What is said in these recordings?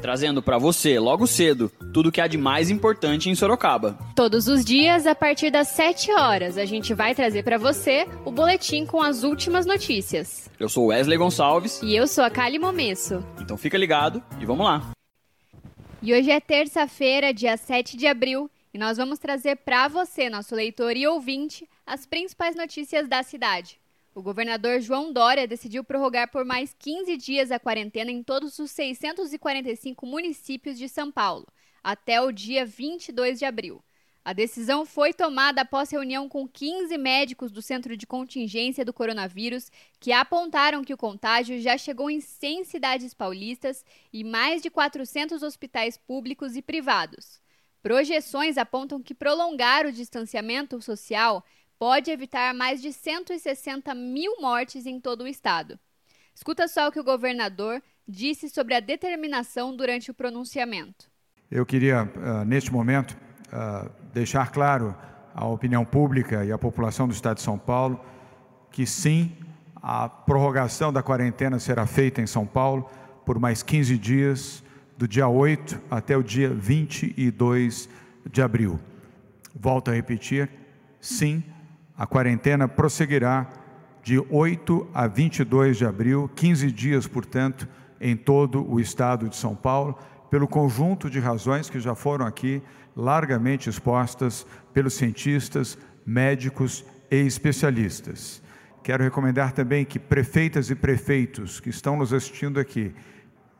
trazendo para você, logo cedo, tudo que há de mais importante em Sorocaba. Todos os dias, a partir das 7 horas, a gente vai trazer para você o boletim com as últimas notícias. Eu sou Wesley Gonçalves. E eu sou a Kali Momesso. Então fica ligado e vamos lá. E hoje é terça-feira, dia 7 de abril, e nós vamos trazer para você, nosso leitor e ouvinte, as principais notícias da cidade. O governador João Dória decidiu prorrogar por mais 15 dias a quarentena em todos os 645 municípios de São Paulo, até o dia 22 de abril. A decisão foi tomada após reunião com 15 médicos do Centro de Contingência do Coronavírus, que apontaram que o contágio já chegou em 100 cidades paulistas e mais de 400 hospitais públicos e privados. Projeções apontam que prolongar o distanciamento social pode evitar mais de 160 mil mortes em todo o estado. Escuta só o que o governador disse sobre a determinação durante o pronunciamento. Eu queria, uh, neste momento, uh, deixar claro à opinião pública e à população do Estado de São Paulo que sim, a prorrogação da quarentena será feita em São Paulo por mais 15 dias, do dia 8 até o dia 22 de abril. Volto a repetir, sim, a quarentena prosseguirá de 8 a 22 de abril, 15 dias, portanto, em todo o estado de São Paulo, pelo conjunto de razões que já foram aqui largamente expostas pelos cientistas, médicos e especialistas. Quero recomendar também que prefeitas e prefeitos que estão nos assistindo aqui,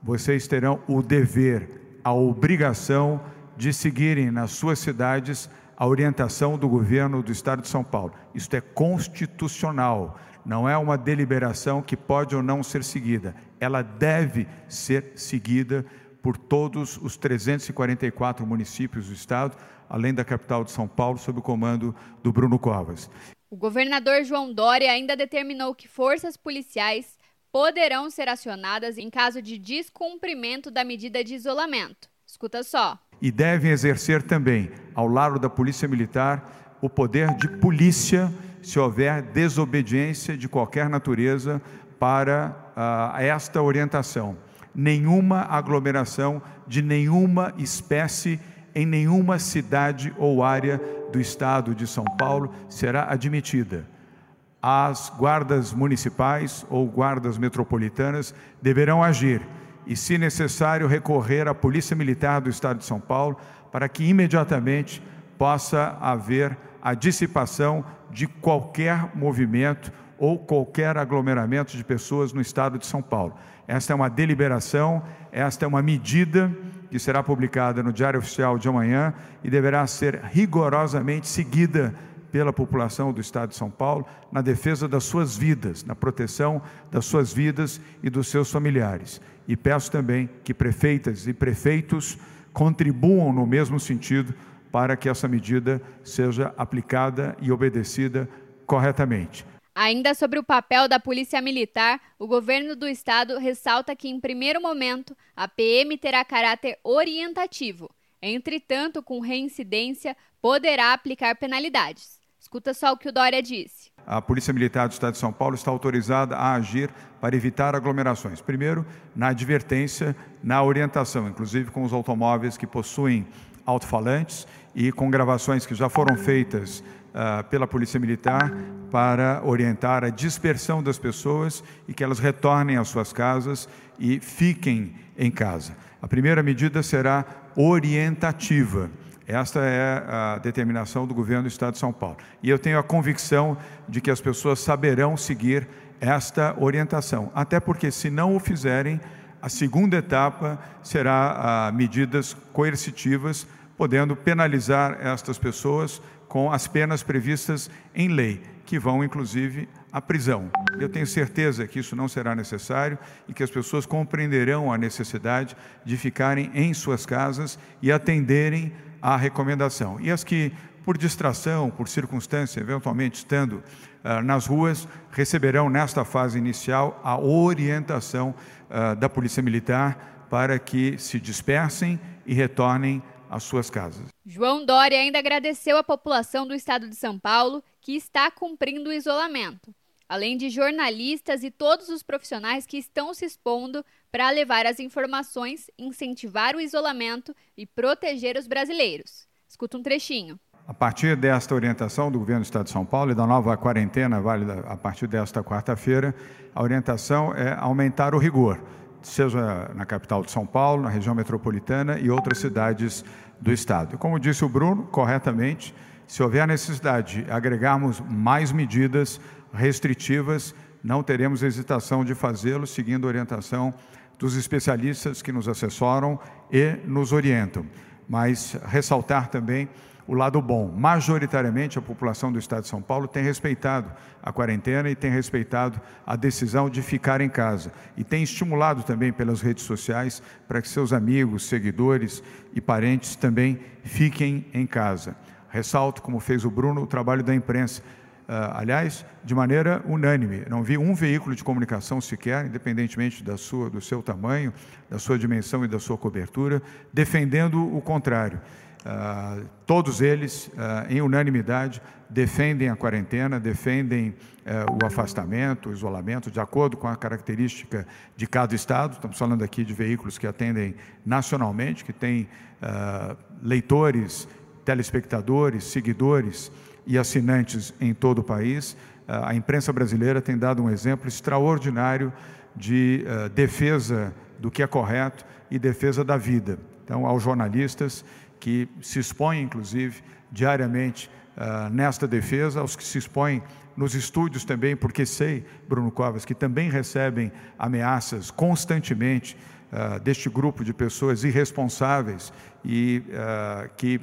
vocês terão o dever, a obrigação de seguirem nas suas cidades a orientação do governo do Estado de São Paulo. Isto é constitucional, não é uma deliberação que pode ou não ser seguida. Ela deve ser seguida por todos os 344 municípios do Estado, além da capital de São Paulo, sob o comando do Bruno Covas. O governador João Dória ainda determinou que forças policiais poderão ser acionadas em caso de descumprimento da medida de isolamento. Escuta só e devem exercer também, ao lado da Polícia Militar, o poder de polícia se houver desobediência de qualquer natureza para uh, esta orientação. Nenhuma aglomeração de nenhuma espécie em nenhuma cidade ou área do estado de São Paulo será admitida. As guardas municipais ou guardas metropolitanas deverão agir e, se necessário, recorrer à Polícia Militar do Estado de São Paulo para que imediatamente possa haver a dissipação de qualquer movimento ou qualquer aglomeramento de pessoas no estado de São Paulo. Esta é uma deliberação, esta é uma medida que será publicada no Diário Oficial de amanhã e deverá ser rigorosamente seguida pela população do estado de São Paulo na defesa das suas vidas, na proteção das suas vidas e dos seus familiares. E peço também que prefeitas e prefeitos contribuam no mesmo sentido para que essa medida seja aplicada e obedecida corretamente. Ainda sobre o papel da Polícia Militar, o governo do estado ressalta que, em primeiro momento, a PM terá caráter orientativo. Entretanto, com reincidência, poderá aplicar penalidades. Escuta só o que o Dória disse. A Polícia Militar do Estado de São Paulo está autorizada a agir para evitar aglomerações. Primeiro, na advertência, na orientação, inclusive com os automóveis que possuem alto-falantes e com gravações que já foram feitas uh, pela Polícia Militar para orientar a dispersão das pessoas e que elas retornem às suas casas e fiquem em casa. A primeira medida será orientativa. Esta é a determinação do governo do Estado de São Paulo. E eu tenho a convicção de que as pessoas saberão seguir esta orientação. Até porque, se não o fizerem, a segunda etapa será a medidas coercitivas, podendo penalizar estas pessoas com as penas previstas em lei, que vão inclusive à prisão. Eu tenho certeza que isso não será necessário e que as pessoas compreenderão a necessidade de ficarem em suas casas e atenderem à recomendação. E as que por distração, por circunstância, eventualmente estando uh, nas ruas, receberão nesta fase inicial a orientação uh, da Polícia Militar para que se dispersem e retornem às suas casas. João Dória ainda agradeceu à população do estado de São Paulo que está cumprindo o isolamento, além de jornalistas e todos os profissionais que estão se expondo para levar as informações, incentivar o isolamento e proteger os brasileiros. Escuta um trechinho. A partir desta orientação do governo do Estado de São Paulo e da nova quarentena válida a partir desta quarta-feira, a orientação é aumentar o rigor, seja na capital de São Paulo, na região metropolitana e outras cidades do Estado. Como disse o Bruno, corretamente, se houver necessidade de agregarmos mais medidas restritivas, não teremos hesitação de fazê-lo, seguindo a orientação dos especialistas que nos assessoram e nos orientam. Mas ressaltar também o lado bom. Majoritariamente, a população do Estado de São Paulo tem respeitado a quarentena e tem respeitado a decisão de ficar em casa. E tem estimulado também pelas redes sociais para que seus amigos, seguidores e parentes também fiquem em casa. Ressalto, como fez o Bruno, o trabalho da imprensa. Uh, aliás, de maneira unânime. Não vi um veículo de comunicação sequer, independentemente da sua, do seu tamanho, da sua dimensão e da sua cobertura, defendendo o contrário. Uh, todos eles, uh, em unanimidade, defendem a quarentena, defendem uh, o afastamento, o isolamento, de acordo com a característica de cada estado. Estamos falando aqui de veículos que atendem nacionalmente, que têm leitores, telespectadores, seguidores e assinantes em todo o país. a imprensa brasileira tem dado um exemplo extraordinário de defesa do que é correto e defesa da vida. Então, aos jornalistas, que se expõem, inclusive, diariamente uh, nesta defesa, aos que se expõem nos estúdios também, porque sei, Bruno Covas, que também recebem ameaças constantemente uh, deste grupo de pessoas irresponsáveis e que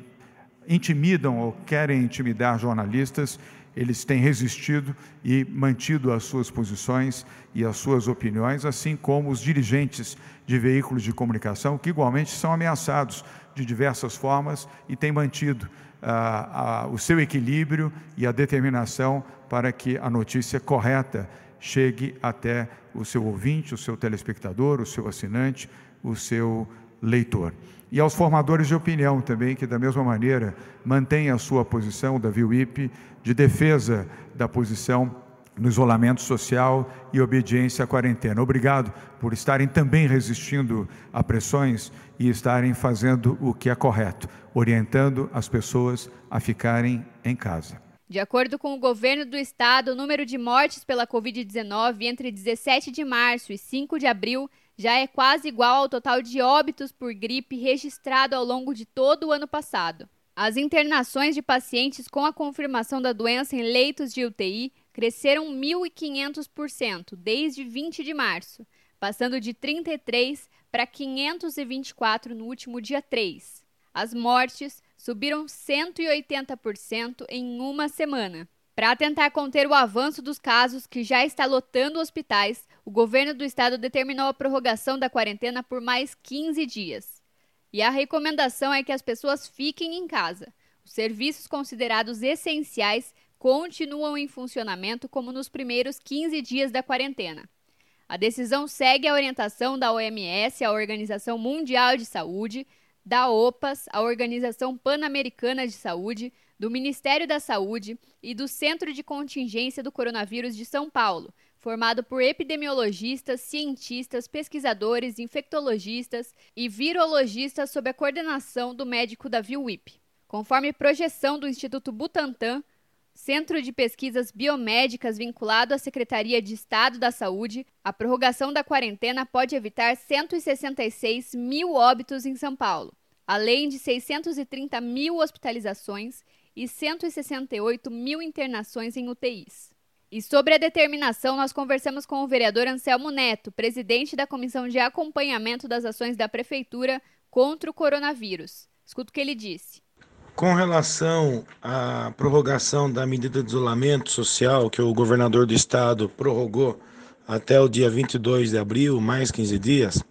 intimidam ou querem intimidar jornalistas, eles têm resistido e mantido as suas posições e as suas opiniões, assim como os dirigentes de veículos de comunicação, que igualmente são ameaçados de diversas formas e tem mantido ah, o seu equilíbrio e a determinação para que a notícia correta chegue até o seu ouvinte, o seu telespectador, o seu assinante, o seu leitor. E aos formadores de opinião também, que da mesma maneira mantêm a sua posição da VIUIP de defesa da posição no isolamento social e obediência à quarentena. Obrigado por estarem também resistindo a pressões e estarem fazendo o que é correto, orientando as pessoas a ficarem em casa. De acordo com o governo do estado, o número de mortes pela Covid-19 entre 17 de março e 5 de abril já é quase igual ao total de óbitos por gripe registrado ao longo de todo o ano passado. As internações de pacientes com a confirmação da doença em leitos de UTI cresceram 1.500% desde 20 de março, passando de 33 para 524 no último dia 3. As mortes subiram 180% em uma semana. Para tentar conter o avanço dos casos que já está lotando hospitais, o governo do estado determinou a prorrogação da quarentena por mais 15 dias. E a recomendação é que as pessoas fiquem em casa. Os serviços considerados essenciais continuam em funcionamento como nos primeiros 15 dias da quarentena. A decisão segue a orientação da OMS, a Organização Mundial de Saúde, da OPAS, a Organização Pan-Americana de Saúde, do Ministério da Saúde e do Centro de Contingência do Coronavírus de São Paulo, formado por epidemiologistas, cientistas, pesquisadores, infectologistas e virologistas sob a coordenação do médico Davi Wip. Conforme projeção do Instituto Butantan, Centro de Pesquisas Biomédicas vinculado à Secretaria de Estado da Saúde, a prorrogação da quarentena pode evitar 166 mil óbitos em São Paulo, além de 630 mil hospitalizações e 168 mil internações em UTIs. E sobre a determinação, nós conversamos com o vereador Anselmo Neto, presidente da Comissão de Acompanhamento das Ações da Prefeitura contra o coronavírus. Escuta o que ele disse. Com relação à prorrogação da medida de isolamento social que o governador do estado prorrogou até o dia 22 de abril, mais 15 dias,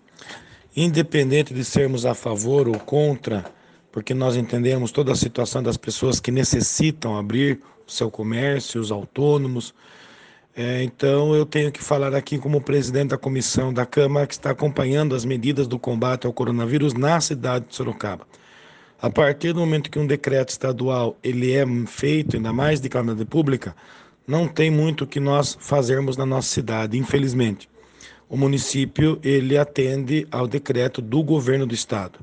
independente de sermos a favor ou contra porque nós entendemos toda a situação das pessoas que necessitam abrir o seu comércio, os autônomos. É, então, eu tenho que falar aqui como presidente da comissão da Câmara que está acompanhando as medidas do combate ao coronavírus na cidade de Sorocaba. A partir do momento que um decreto estadual ele é feito, ainda mais de calamidade pública, não tem muito o que nós fazermos na nossa cidade, infelizmente. O município ele atende ao decreto do governo do estado.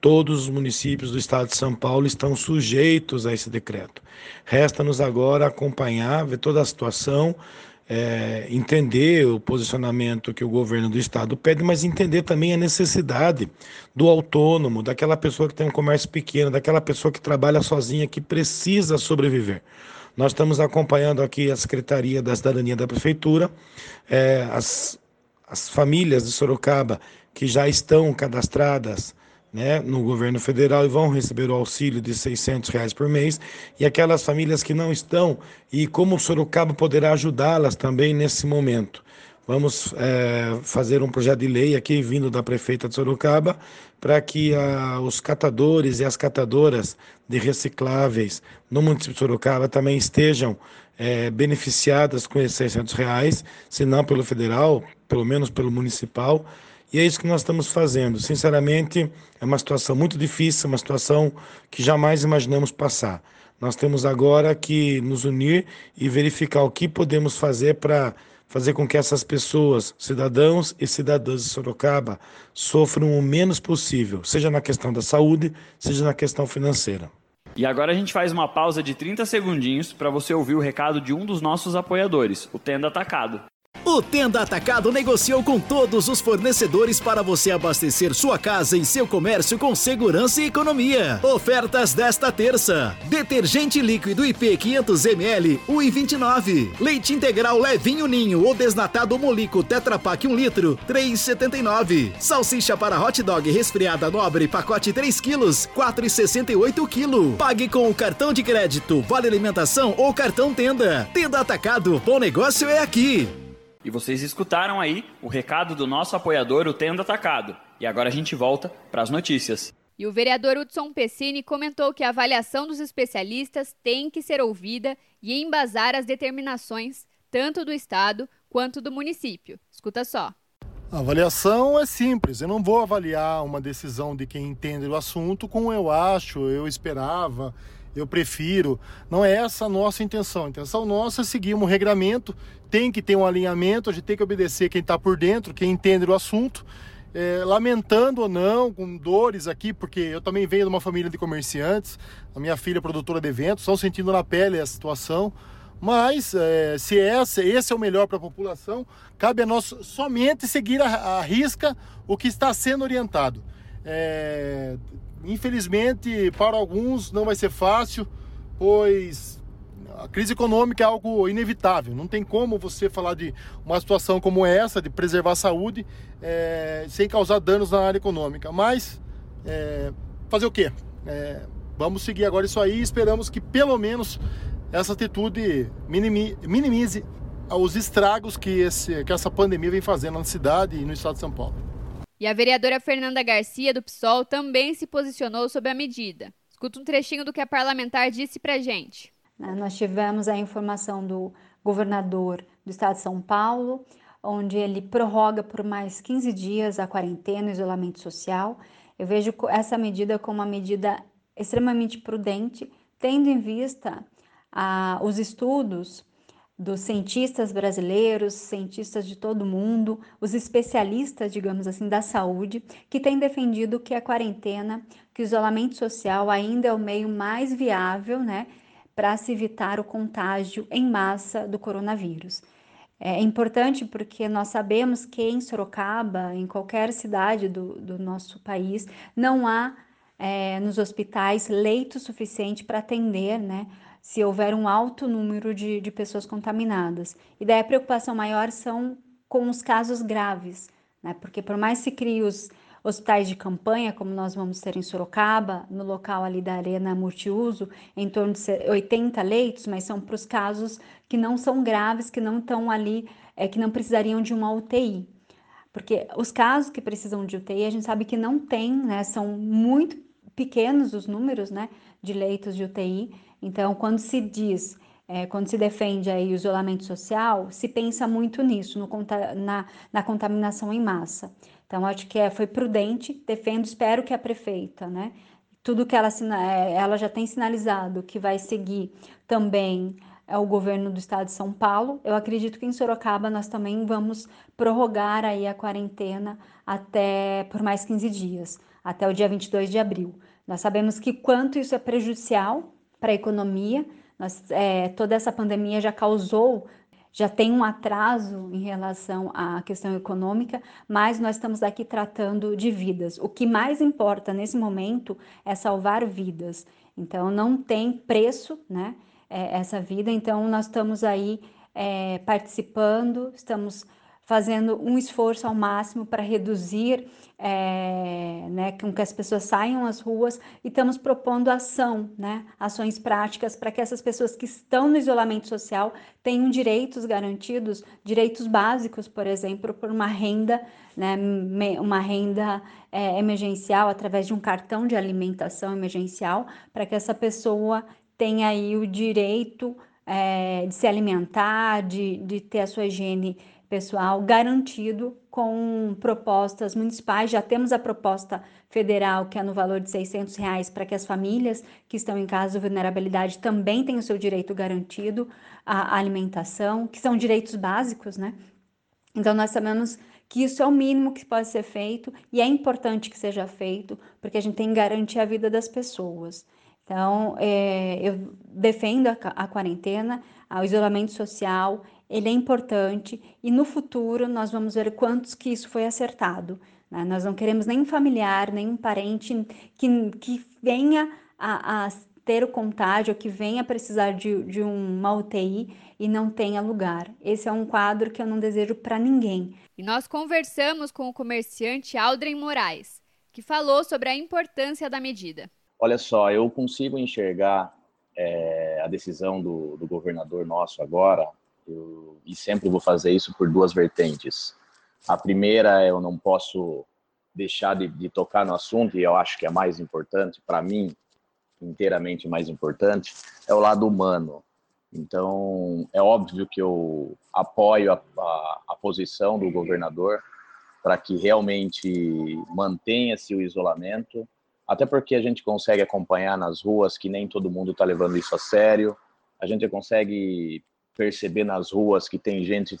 Todos os municípios do estado de São Paulo estão sujeitos a esse decreto. Resta-nos agora acompanhar, ver toda a situação, é, entender o posicionamento que o governo do estado pede, mas entender também a necessidade do autônomo, daquela pessoa que tem um comércio pequeno, daquela pessoa que trabalha sozinha, que precisa sobreviver. Nós estamos acompanhando aqui a Secretaria da Cidadania da Prefeitura, é, as, as famílias de Sorocaba que já estão cadastradas né, no governo federal e vão receber o auxílio de 600 reais por mês, e aquelas famílias que não estão, e como Sorocaba poderá ajudá-las também nesse momento. Vamos é, fazer um projeto de lei aqui, vindo da prefeita de Sorocaba, para que a, os catadores e as catadoras de recicláveis no município de Sorocaba também estejam é, beneficiadas com esses 600 reais, se não pelo federal, pelo menos pelo municipal, e é isso que nós estamos fazendo. Sinceramente, é uma situação muito difícil, uma situação que jamais imaginamos passar. Nós temos agora que nos unir e verificar o que podemos fazer para fazer com que essas pessoas, cidadãos e cidadãs de Sorocaba, sofram o menos possível, seja na questão da saúde, seja na questão financeira. E agora a gente faz uma pausa de 30 segundinhos para você ouvir o recado de um dos nossos apoiadores, o Tenda Atacado. O Tenda Atacado negociou com todos os fornecedores para você abastecer sua casa e seu comércio com segurança e economia. Ofertas desta terça: detergente líquido IP 500ml 1,29. Leite integral levinho ninho ou desnatado molico Tetra Pak 1 litro 3,79. Salsicha para hot dog resfriada nobre pacote 3 quilos 4,68 quilo. Pague com o cartão de crédito, vale alimentação ou cartão Tenda. Tenda Atacado, bom negócio é aqui. E vocês escutaram aí o recado do nosso apoiador, o Tenda Atacado. E agora a gente volta para as notícias. E o vereador Hudson Pessini comentou que a avaliação dos especialistas tem que ser ouvida e embasar as determinações tanto do Estado quanto do município. Escuta só. A avaliação é simples. Eu não vou avaliar uma decisão de quem entende o assunto como eu acho, eu esperava, eu prefiro. Não é essa a nossa intenção. A intenção nossa é seguir um regramento, tem que ter um alinhamento, a gente tem que obedecer quem está por dentro, quem entende o assunto. É, lamentando ou não, com dores aqui, porque eu também venho de uma família de comerciantes, a minha filha é produtora de eventos, estão sentindo na pele a situação. Mas é, se esse, esse é o melhor para a população, cabe a nós somente seguir a, a risca o que está sendo orientado. É, Infelizmente, para alguns não vai ser fácil, pois a crise econômica é algo inevitável. Não tem como você falar de uma situação como essa, de preservar a saúde, é, sem causar danos na área econômica. Mas, é, fazer o quê? É, vamos seguir agora isso aí e esperamos que pelo menos essa atitude minimize os estragos que, esse, que essa pandemia vem fazendo na cidade e no estado de São Paulo. E a vereadora Fernanda Garcia, do PSOL, também se posicionou sobre a medida. Escuta um trechinho do que a parlamentar disse para gente. Né, nós tivemos a informação do governador do estado de São Paulo, onde ele prorroga por mais 15 dias a quarentena o isolamento social. Eu vejo essa medida como uma medida extremamente prudente, tendo em vista ah, os estudos dos cientistas brasileiros, cientistas de todo mundo, os especialistas, digamos assim, da saúde, que têm defendido que a quarentena, que o isolamento social ainda é o meio mais viável, né, para se evitar o contágio em massa do coronavírus. É importante porque nós sabemos que em Sorocaba, em qualquer cidade do, do nosso país, não há é, nos hospitais leito suficiente para atender, né, se houver um alto número de, de pessoas contaminadas. E daí a preocupação maior são com os casos graves, né? Porque por mais se crie os hospitais de campanha, como nós vamos ter em Sorocaba, no local ali da Arena Multiuso, em torno de 80 leitos, mas são para os casos que não são graves, que não estão ali, é, que não precisariam de uma UTI. Porque os casos que precisam de UTI, a gente sabe que não tem, né? São muito pequenos os números né, de leitos de UTI. Então, quando se diz, é, quando se defende aí o isolamento social, se pensa muito nisso, no, na, na contaminação em massa. Então, acho que é, foi prudente, defendo, espero que a prefeita, né, tudo que ela, é, ela já tem sinalizado que vai seguir também é o governo do estado de São Paulo. Eu acredito que em Sorocaba nós também vamos prorrogar aí a quarentena até por mais 15 dias, até o dia 22 de abril. Nós sabemos que quanto isso é prejudicial para a economia, nós, é, toda essa pandemia já causou, já tem um atraso em relação à questão econômica, mas nós estamos aqui tratando de vidas. O que mais importa nesse momento é salvar vidas. Então, não tem preço, né? é, essa vida. Então, nós estamos aí é, participando, estamos fazendo um esforço ao máximo para reduzir, é, né, com que as pessoas saiam às ruas e estamos propondo ação, né, ações práticas para que essas pessoas que estão no isolamento social tenham direitos garantidos, direitos básicos, por exemplo, por uma renda, né, uma renda é, emergencial através de um cartão de alimentação emergencial, para que essa pessoa tem aí o direito é, de se alimentar, de, de ter a sua higiene pessoal garantido com propostas municipais. Já temos a proposta federal, que é no valor de 600 reais, para que as famílias que estão em caso de vulnerabilidade também tenham o seu direito garantido à alimentação, que são direitos básicos, né? Então, nós sabemos que isso é o mínimo que pode ser feito e é importante que seja feito, porque a gente tem que garantir a vida das pessoas. Então, é, eu defendo a, a quarentena, o isolamento social, ele é importante e no futuro nós vamos ver quantos que isso foi acertado. Né? Nós não queremos nenhum familiar, nenhum parente que, que venha a, a ter o contágio, que venha precisar de, de uma UTI e não tenha lugar. Esse é um quadro que eu não desejo para ninguém. E nós conversamos com o comerciante Aldrin Moraes, que falou sobre a importância da medida. Olha só, eu consigo enxergar é, a decisão do, do, governador nosso agora, eu, e sempre vou fazer isso por duas vertentes. A primeira, eu não posso deixar de, de tocar no assunto, e eu acho que é mais importante, para mim, inteiramente mais importante, é o lado humano. Então, é óbvio que eu apoio a, a, a posição do governador para que realmente mantenha-se o isolamento, até porque a gente consegue acompanhar nas ruas que nem todo mundo está levando isso a sério, a gente consegue perceber nas ruas que tem gente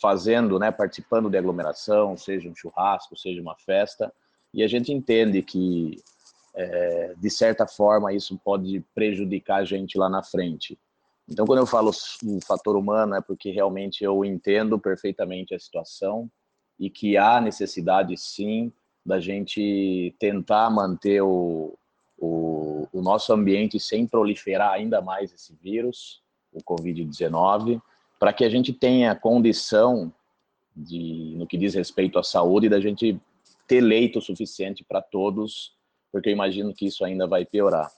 fazendo, né, participando de aglomeração, seja um churrasco, seja uma festa, e a gente entende que, é, de certa forma, isso pode prejudicar a gente lá na frente. Então, quando eu falo o fator humano, é porque realmente eu entendo perfeitamente a situação e que há necessidade, sim, da gente tentar manter o, o, o nosso ambiente sem proliferar ainda mais esse vírus, o Covid-19, para que a gente tenha condição de, no que diz respeito à saúde, da gente ter leito suficiente para todos, porque eu imagino que isso ainda vai piorar.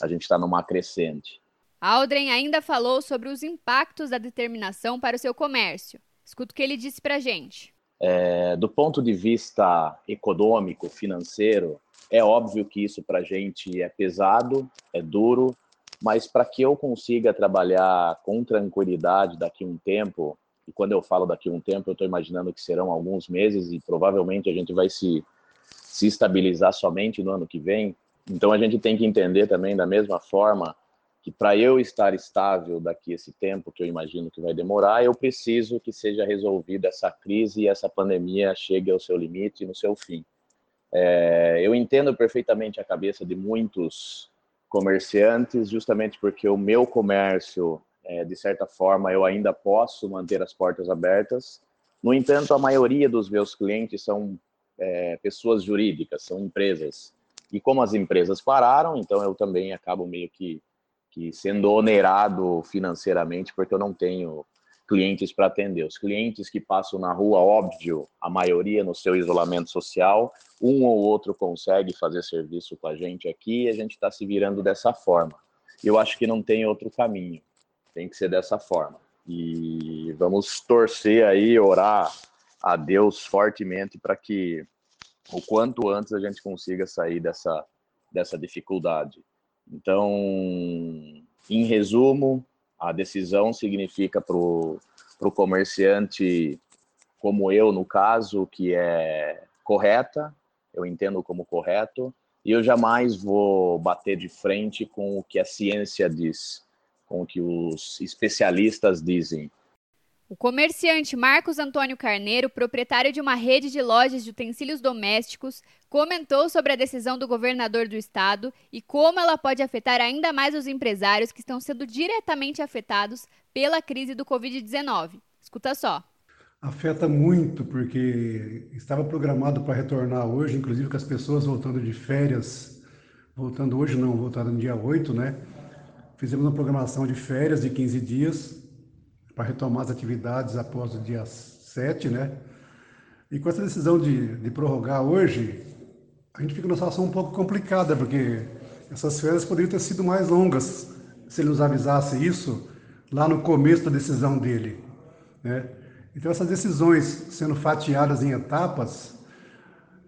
A gente está numa crescente. Aldrin ainda falou sobre os impactos da determinação para o seu comércio. Escuta o que ele disse para a gente. É, do ponto de vista econômico, financeiro, é óbvio que isso para a gente é pesado, é duro, mas para que eu consiga trabalhar com tranquilidade daqui a um tempo, e quando eu falo daqui a um tempo, eu estou imaginando que serão alguns meses e provavelmente a gente vai se, se estabilizar somente no ano que vem. Então a gente tem que entender também, da mesma forma, que para eu estar estável daqui a esse tempo, que eu imagino que vai demorar, eu preciso que seja resolvida essa crise e essa pandemia chegue ao seu limite no seu fim. É, eu entendo perfeitamente a cabeça de muitos comerciantes, justamente porque o meu comércio, é, de certa forma, eu ainda posso manter as portas abertas. No entanto, a maioria dos meus clientes são é, pessoas jurídicas, são empresas. E como as empresas pararam, então eu também acabo meio que que sendo onerado financeiramente porque eu não tenho clientes para atender. Os clientes que passam na rua, óbvio, a maioria no seu isolamento social, um ou outro consegue fazer serviço com a gente aqui e a gente está se virando dessa forma. Eu acho que não tem outro caminho, tem que ser dessa forma. E vamos torcer aí, orar a Deus fortemente para que o quanto antes a gente consiga sair dessa dessa dificuldade. Então, em resumo, a decisão significa para o comerciante, como eu no caso, que é correta, eu entendo como correto, e eu jamais vou bater de frente com o que a ciência diz, com o que os especialistas dizem. O comerciante Marcos Antônio Carneiro, proprietário de uma rede de lojas de utensílios domésticos, comentou sobre a decisão do governador do estado e como ela pode afetar ainda mais os empresários que estão sendo diretamente afetados pela crise do Covid-19. Escuta só. Afeta muito, porque estava programado para retornar hoje, inclusive com as pessoas voltando de férias, voltando hoje não, voltando no dia 8, né? Fizemos uma programação de férias de 15 dias, para retomar as atividades após o dia 7, né? E com essa decisão de, de prorrogar hoje, a gente fica numa situação um pouco complicada, porque essas férias poderiam ter sido mais longas se ele nos avisasse isso lá no começo da decisão dele, né? Então essas decisões sendo fatiadas em etapas,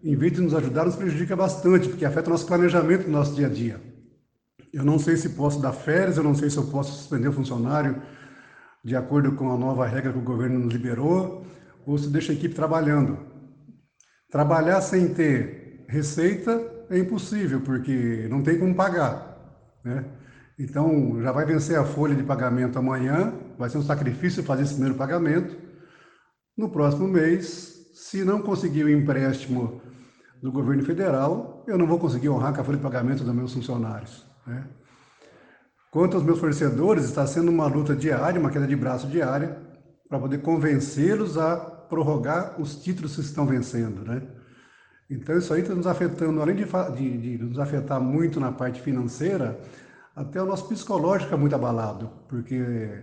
em vez de nos ajudar, nos prejudica bastante, porque afeta o nosso planejamento do nosso dia a dia. Eu não sei se posso dar férias, eu não sei se eu posso suspender o funcionário, de acordo com a nova regra que o governo nos liberou, ou se deixa a equipe trabalhando. Trabalhar sem ter receita é impossível, porque não tem como pagar. Né? Então, já vai vencer a folha de pagamento amanhã, vai ser um sacrifício fazer esse primeiro pagamento. No próximo mês, se não conseguir o empréstimo do governo federal, eu não vou conseguir honrar com a folha de pagamento dos meus funcionários. Né? Quanto aos meus fornecedores, está sendo uma luta diária, uma queda de braço diária, para poder convencê-los a prorrogar os títulos que estão vencendo, né? Então isso aí está nos afetando, além de, de, de, nos afetar muito na parte financeira, até o nosso psicológico é muito abalado, porque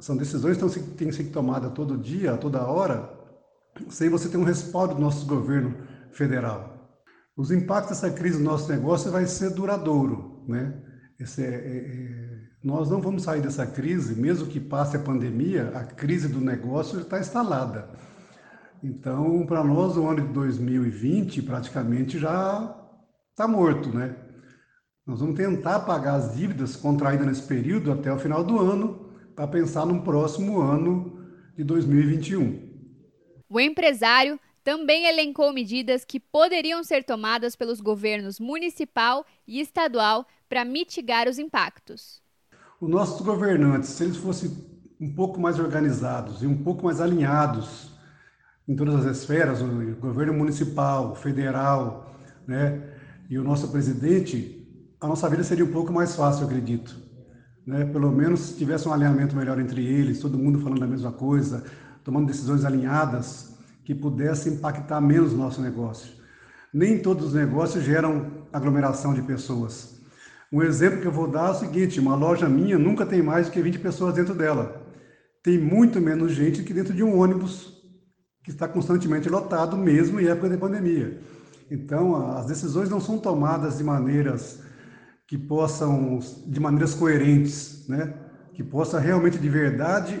são decisões que têm que ser tomadas todo dia, toda hora, sem você ter um respaldo do nosso governo federal. Os impactos dessa crise no nosso negócio vai ser duradouro, né? Esse, é, é, é, nós não vamos sair dessa crise, mesmo que passe a pandemia, a crise do negócio está instalada. Então, para nós, o ano de 2020 praticamente já está morto, né? Nós vamos tentar pagar as dívidas contraídas nesse período até o final do ano, para pensar no próximo ano de 2021. O empresário também elencou medidas que poderiam ser tomadas pelos governos municipal e estadual para mitigar os impactos. Os nossos governantes, se eles fossem um pouco mais organizados e um pouco mais alinhados em todas as esferas, o governo municipal, federal, né, e o nosso presidente, a nossa vida seria um pouco mais fácil, eu acredito. Né? Pelo menos se tivesse um alinhamento melhor entre eles, todo mundo falando a mesma coisa, tomando decisões alinhadas que pudessem impactar menos o nosso negócio. Nem todos os negócios geram aglomeração de pessoas. Um exemplo que eu vou dar é o seguinte: uma loja minha nunca tem mais do que 20 pessoas dentro dela. Tem muito menos gente que dentro de um ônibus que está constantemente lotado, mesmo em época de pandemia. Então, as decisões não são tomadas de maneiras que possam, de maneiras coerentes, né? que possa realmente de verdade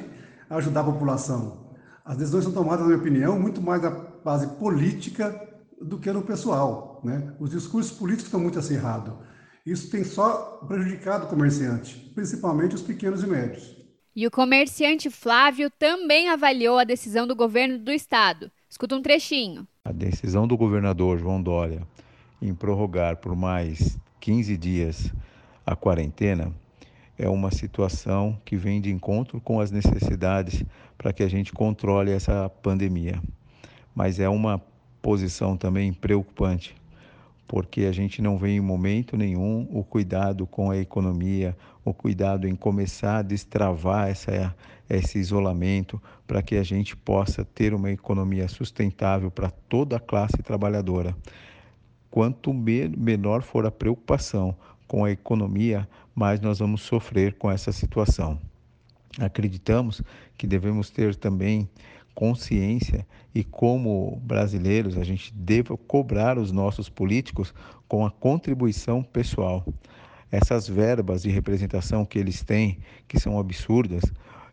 ajudar a população. As decisões são tomadas, na minha opinião, muito mais na base política do que no pessoal. Né? Os discursos políticos estão muito acirrados. Isso tem só prejudicado o comerciante, principalmente os pequenos e médios. E o comerciante Flávio também avaliou a decisão do governo do estado. Escuta um trechinho. A decisão do governador João Dória em prorrogar por mais 15 dias a quarentena é uma situação que vem de encontro com as necessidades para que a gente controle essa pandemia. Mas é uma posição também preocupante, porque a gente não vê em momento nenhum o cuidado com a economia, o cuidado em começar a destravar essa, esse isolamento para que a gente possa ter uma economia sustentável para toda a classe trabalhadora. Quanto menor for a preocupação com a economia, mais nós vamos sofrer com essa situação. Acreditamos que devemos ter também consciência e como brasileiros a gente deve cobrar os nossos políticos com a contribuição pessoal. Essas verbas de representação que eles têm, que são absurdas,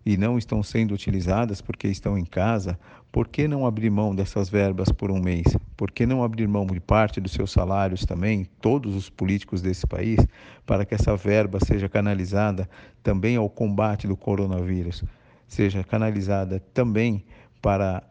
e não estão sendo utilizadas porque estão em casa, por que não abrir mão dessas verbas por um mês? Por que não abrir mão de parte dos seus salários também, todos os políticos desse país, para que essa verba seja canalizada também ao combate do coronavírus, seja canalizada também para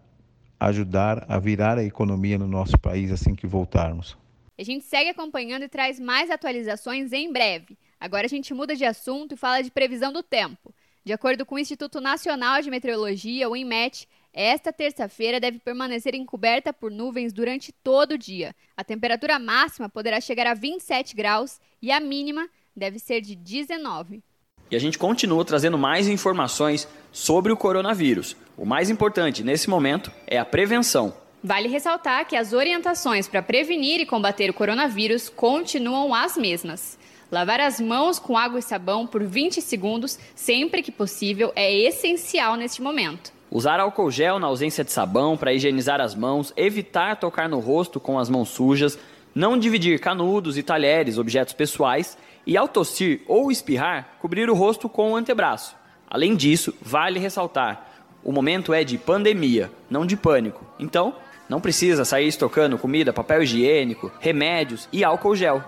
ajudar a virar a economia no nosso país assim que voltarmos? A gente segue acompanhando e traz mais atualizações em breve. Agora a gente muda de assunto e fala de previsão do tempo. De acordo com o Instituto Nacional de Meteorologia, o INMET, esta terça-feira deve permanecer encoberta por nuvens durante todo o dia. A temperatura máxima poderá chegar a 27 graus e a mínima deve ser de 19. E a gente continua trazendo mais informações sobre o coronavírus. O mais importante nesse momento é a prevenção. Vale ressaltar que as orientações para prevenir e combater o coronavírus continuam as mesmas. Lavar as mãos com água e sabão por 20 segundos, sempre que possível, é essencial neste momento. Usar álcool gel na ausência de sabão para higienizar as mãos, evitar tocar no rosto com as mãos sujas, não dividir canudos e talheres, objetos pessoais, e ao tossir ou espirrar, cobrir o rosto com o antebraço. Além disso, vale ressaltar: o momento é de pandemia, não de pânico. Então, não precisa sair estocando comida, papel higiênico, remédios e álcool gel.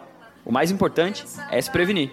O mais importante é se prevenir.